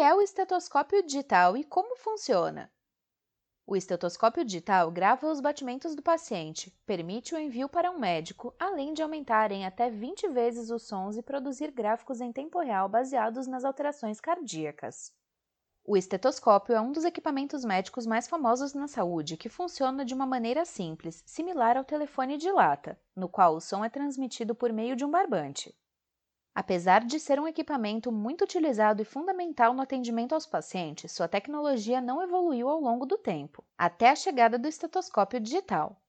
é o estetoscópio digital e como funciona? O estetoscópio digital grava os batimentos do paciente, permite o envio para um médico, além de aumentar em até 20 vezes os sons e produzir gráficos em tempo real baseados nas alterações cardíacas. O estetoscópio é um dos equipamentos médicos mais famosos na saúde que funciona de uma maneira simples, similar ao telefone de lata, no qual o som é transmitido por meio de um barbante. Apesar de ser um equipamento muito utilizado e fundamental no atendimento aos pacientes, sua tecnologia não evoluiu ao longo do tempo, até a chegada do estetoscópio digital.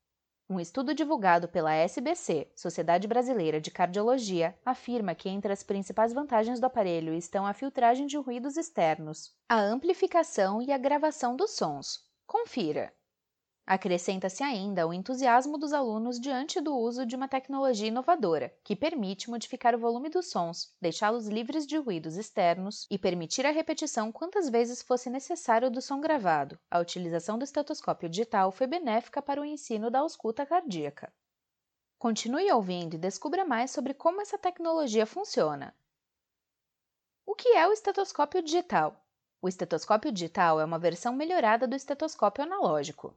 Um estudo divulgado pela SBC, Sociedade Brasileira de Cardiologia, afirma que entre as principais vantagens do aparelho estão a filtragem de ruídos externos, a amplificação e a gravação dos sons. Confira! Acrescenta-se ainda o entusiasmo dos alunos diante do uso de uma tecnologia inovadora, que permite modificar o volume dos sons, deixá-los livres de ruídos externos e permitir a repetição quantas vezes fosse necessário do som gravado. A utilização do estetoscópio digital foi benéfica para o ensino da ausculta cardíaca. Continue ouvindo e descubra mais sobre como essa tecnologia funciona. O que é o estetoscópio digital? O estetoscópio digital é uma versão melhorada do estetoscópio analógico.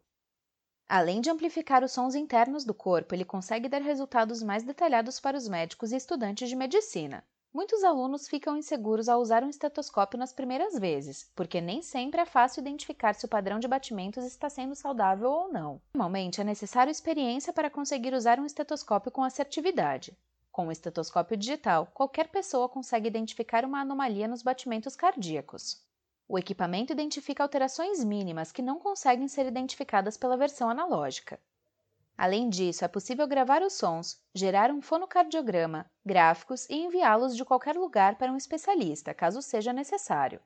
Além de amplificar os sons internos do corpo, ele consegue dar resultados mais detalhados para os médicos e estudantes de medicina. Muitos alunos ficam inseguros ao usar um estetoscópio nas primeiras vezes, porque nem sempre é fácil identificar se o padrão de batimentos está sendo saudável ou não. Normalmente é necessário experiência para conseguir usar um estetoscópio com assertividade. Com o estetoscópio digital, qualquer pessoa consegue identificar uma anomalia nos batimentos cardíacos. O equipamento identifica alterações mínimas que não conseguem ser identificadas pela versão analógica. Além disso, é possível gravar os sons, gerar um fonocardiograma, gráficos e enviá-los de qualquer lugar para um especialista, caso seja necessário.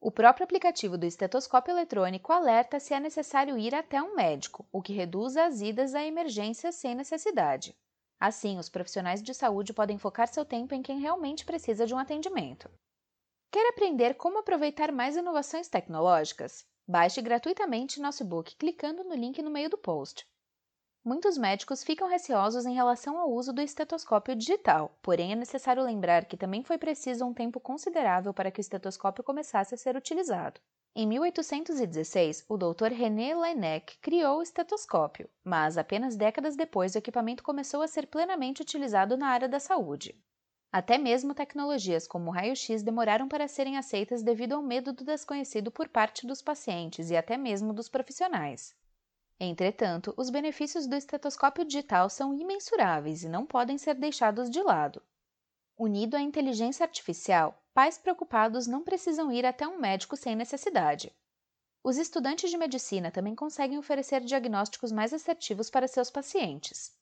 O próprio aplicativo do estetoscópio eletrônico alerta se é necessário ir até um médico, o que reduz as idas a emergências sem necessidade. Assim, os profissionais de saúde podem focar seu tempo em quem realmente precisa de um atendimento. Quer aprender como aproveitar mais inovações tecnológicas? Baixe gratuitamente nosso e-book clicando no link no meio do post. Muitos médicos ficam receosos em relação ao uso do estetoscópio digital, porém é necessário lembrar que também foi preciso um tempo considerável para que o estetoscópio começasse a ser utilizado. Em 1816, o Dr. René Laennec criou o estetoscópio, mas apenas décadas depois o equipamento começou a ser plenamente utilizado na área da saúde. Até mesmo tecnologias como o raio-x demoraram para serem aceitas devido ao medo do desconhecido por parte dos pacientes e até mesmo dos profissionais. Entretanto, os benefícios do estetoscópio digital são imensuráveis e não podem ser deixados de lado. Unido à inteligência artificial, pais preocupados não precisam ir até um médico sem necessidade. Os estudantes de medicina também conseguem oferecer diagnósticos mais assertivos para seus pacientes.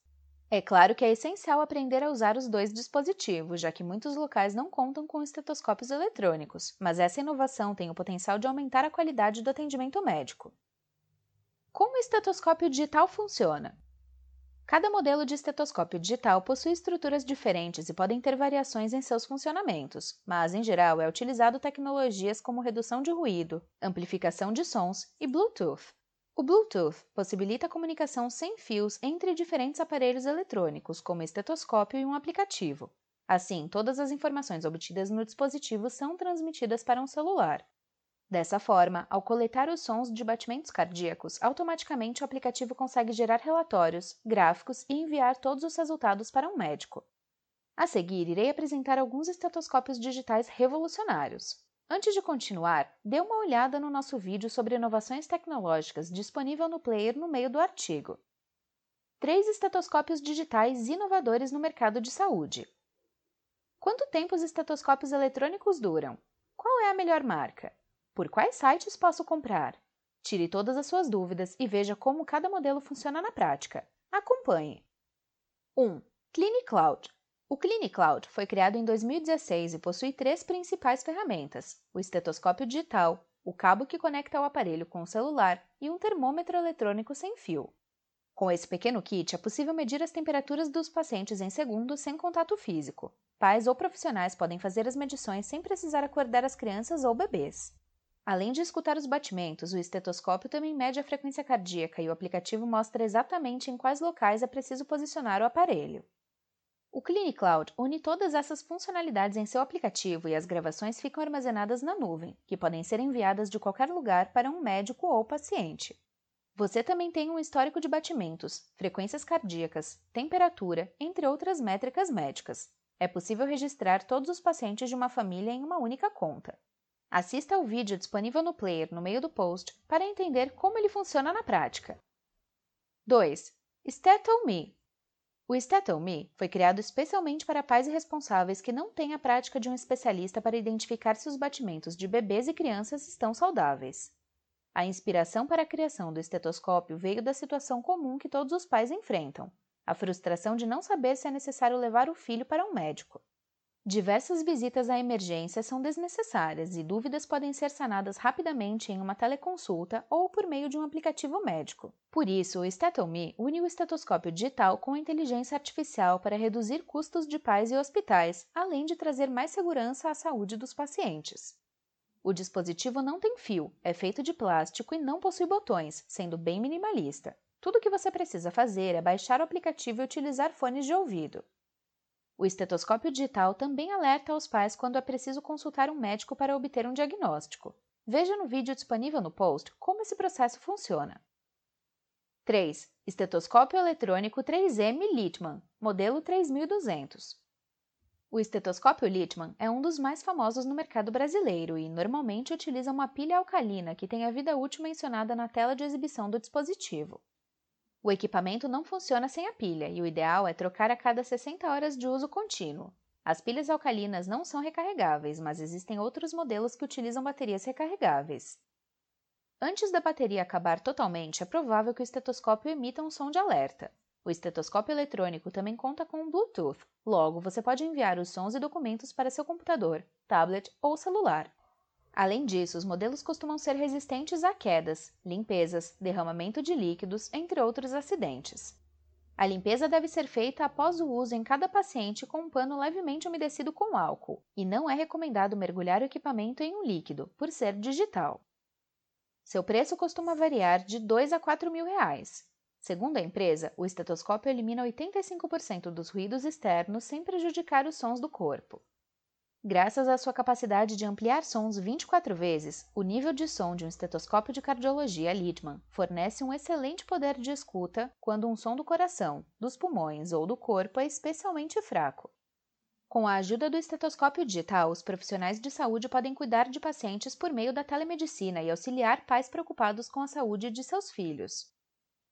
É claro que é essencial aprender a usar os dois dispositivos, já que muitos locais não contam com estetoscópios eletrônicos, mas essa inovação tem o potencial de aumentar a qualidade do atendimento médico. Como o estetoscópio digital funciona? Cada modelo de estetoscópio digital possui estruturas diferentes e podem ter variações em seus funcionamentos, mas, em geral, é utilizado tecnologias como redução de ruído, amplificação de sons e Bluetooth, o Bluetooth possibilita a comunicação sem fios entre diferentes aparelhos eletrônicos, como estetoscópio e um aplicativo. Assim, todas as informações obtidas no dispositivo são transmitidas para um celular. Dessa forma, ao coletar os sons de batimentos cardíacos, automaticamente o aplicativo consegue gerar relatórios, gráficos e enviar todos os resultados para um médico. A seguir, irei apresentar alguns estetoscópios digitais revolucionários. Antes de continuar, dê uma olhada no nosso vídeo sobre inovações tecnológicas disponível no player no meio do artigo. Três estetoscópios digitais inovadores no mercado de saúde. Quanto tempo os estetoscópios eletrônicos duram? Qual é a melhor marca? Por quais sites posso comprar? Tire todas as suas dúvidas e veja como cada modelo funciona na prática. Acompanhe! 1. CliniCloud o CliniCloud foi criado em 2016 e possui três principais ferramentas: o estetoscópio digital, o cabo que conecta o aparelho com o celular e um termômetro eletrônico sem fio. Com esse pequeno kit, é possível medir as temperaturas dos pacientes em segundos sem contato físico. Pais ou profissionais podem fazer as medições sem precisar acordar as crianças ou bebês. Além de escutar os batimentos, o estetoscópio também mede a frequência cardíaca e o aplicativo mostra exatamente em quais locais é preciso posicionar o aparelho. O CliniCloud une todas essas funcionalidades em seu aplicativo e as gravações ficam armazenadas na nuvem, que podem ser enviadas de qualquer lugar para um médico ou paciente. Você também tem um histórico de batimentos, frequências cardíacas, temperatura, entre outras métricas médicas. É possível registrar todos os pacientes de uma família em uma única conta. Assista ao vídeo disponível no player no meio do post para entender como ele funciona na prática. 2. StatoMe O StatoMe foi criado especialmente para pais responsáveis que não têm a prática de um especialista para identificar se os batimentos de bebês e crianças estão saudáveis. A inspiração para a criação do estetoscópio veio da situação comum que todos os pais enfrentam: a frustração de não saber se é necessário levar o filho para um médico. Diversas visitas à emergência são desnecessárias e dúvidas podem ser sanadas rapidamente em uma teleconsulta ou por meio de um aplicativo médico. Por isso, o StatoMe une o estetoscópio digital com a inteligência artificial para reduzir custos de pais e hospitais, além de trazer mais segurança à saúde dos pacientes. O dispositivo não tem fio, é feito de plástico e não possui botões, sendo bem minimalista. Tudo o que você precisa fazer é baixar o aplicativo e utilizar fones de ouvido. O estetoscópio digital também alerta aos pais quando é preciso consultar um médico para obter um diagnóstico. Veja no vídeo disponível no post como esse processo funciona. 3. Estetoscópio eletrônico 3M Littmann, modelo 3200. O estetoscópio Littmann é um dos mais famosos no mercado brasileiro e normalmente utiliza uma pilha alcalina que tem a vida útil mencionada na tela de exibição do dispositivo. O equipamento não funciona sem a pilha e o ideal é trocar a cada 60 horas de uso contínuo. As pilhas alcalinas não são recarregáveis, mas existem outros modelos que utilizam baterias recarregáveis. Antes da bateria acabar totalmente, é provável que o estetoscópio emita um som de alerta. O estetoscópio eletrônico também conta com Bluetooth, logo você pode enviar os sons e documentos para seu computador, tablet ou celular. Além disso, os modelos costumam ser resistentes a quedas, limpezas, derramamento de líquidos, entre outros acidentes. A limpeza deve ser feita após o uso em cada paciente com um pano levemente umedecido com álcool, e não é recomendado mergulhar o equipamento em um líquido, por ser digital. Seu preço costuma variar de 2 a 4 mil reais, Segundo a empresa, o estetoscópio elimina 85% dos ruídos externos sem prejudicar os sons do corpo. Graças à sua capacidade de ampliar sons 24 vezes, o nível de som de um estetoscópio de cardiologia Littmann fornece um excelente poder de escuta quando um som do coração, dos pulmões ou do corpo é especialmente fraco. Com a ajuda do estetoscópio digital, os profissionais de saúde podem cuidar de pacientes por meio da telemedicina e auxiliar pais preocupados com a saúde de seus filhos.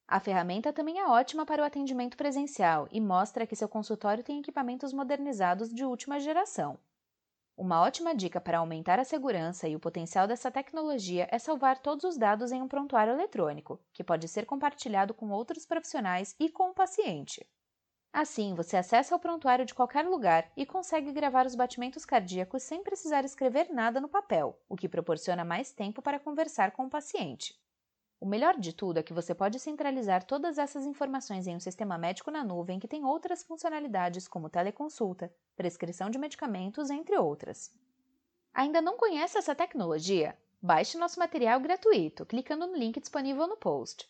A ferramenta também é ótima para o atendimento presencial e mostra que seu consultório tem equipamentos modernizados de última geração. Uma ótima dica para aumentar a segurança e o potencial dessa tecnologia é salvar todos os dados em um prontuário eletrônico, que pode ser compartilhado com outros profissionais e com o paciente. Assim, você acessa o prontuário de qualquer lugar e consegue gravar os batimentos cardíacos sem precisar escrever nada no papel, o que proporciona mais tempo para conversar com o paciente. O melhor de tudo é que você pode centralizar todas essas informações em um sistema médico na nuvem que tem outras funcionalidades como teleconsulta, prescrição de medicamentos, entre outras. Ainda não conhece essa tecnologia? Baixe nosso material gratuito clicando no link disponível no post.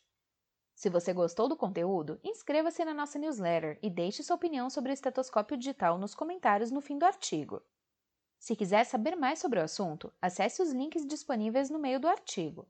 Se você gostou do conteúdo, inscreva-se na nossa newsletter e deixe sua opinião sobre o estetoscópio digital nos comentários no fim do artigo. Se quiser saber mais sobre o assunto, acesse os links disponíveis no meio do artigo.